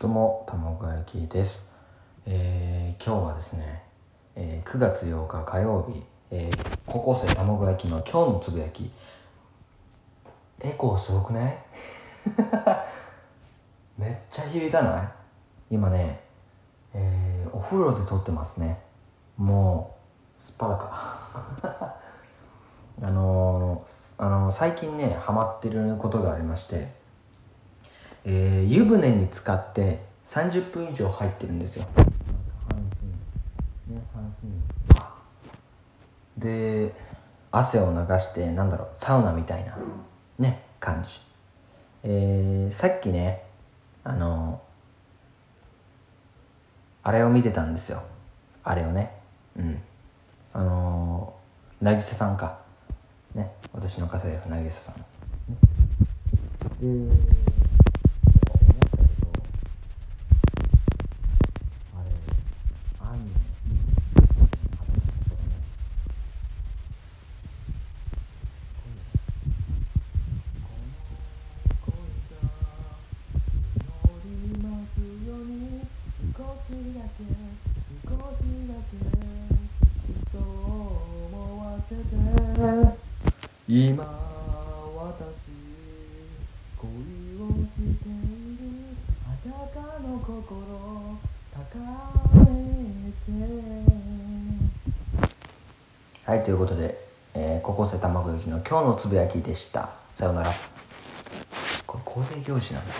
どうも卵焼きです、えー今日はですね、えー9月8日火曜日、えー高校生卵焼きの今日のつぶやき。エコーすごくない？めっちゃ響かない？今ね、えーお風呂で撮ってますね。もうすっぱだかあのーあのー最近ねハマってることがありまして。えー湯船に浸かって30分以上入ってるんですよ。で汗を流してなんだろうサウナみたいなね感じ。えーさっきねあのあれを見てたんですよ。あれをね。うん。あのー、渚さんか。ね。私の家政婦渚さん。ね。で思ったけどあれアニメ今私恋をしている裸の心抱えて。はいということで、えー高校生卵焼きの今日のつぶやきでした。さようなら。これ恒例行事なんだ。ね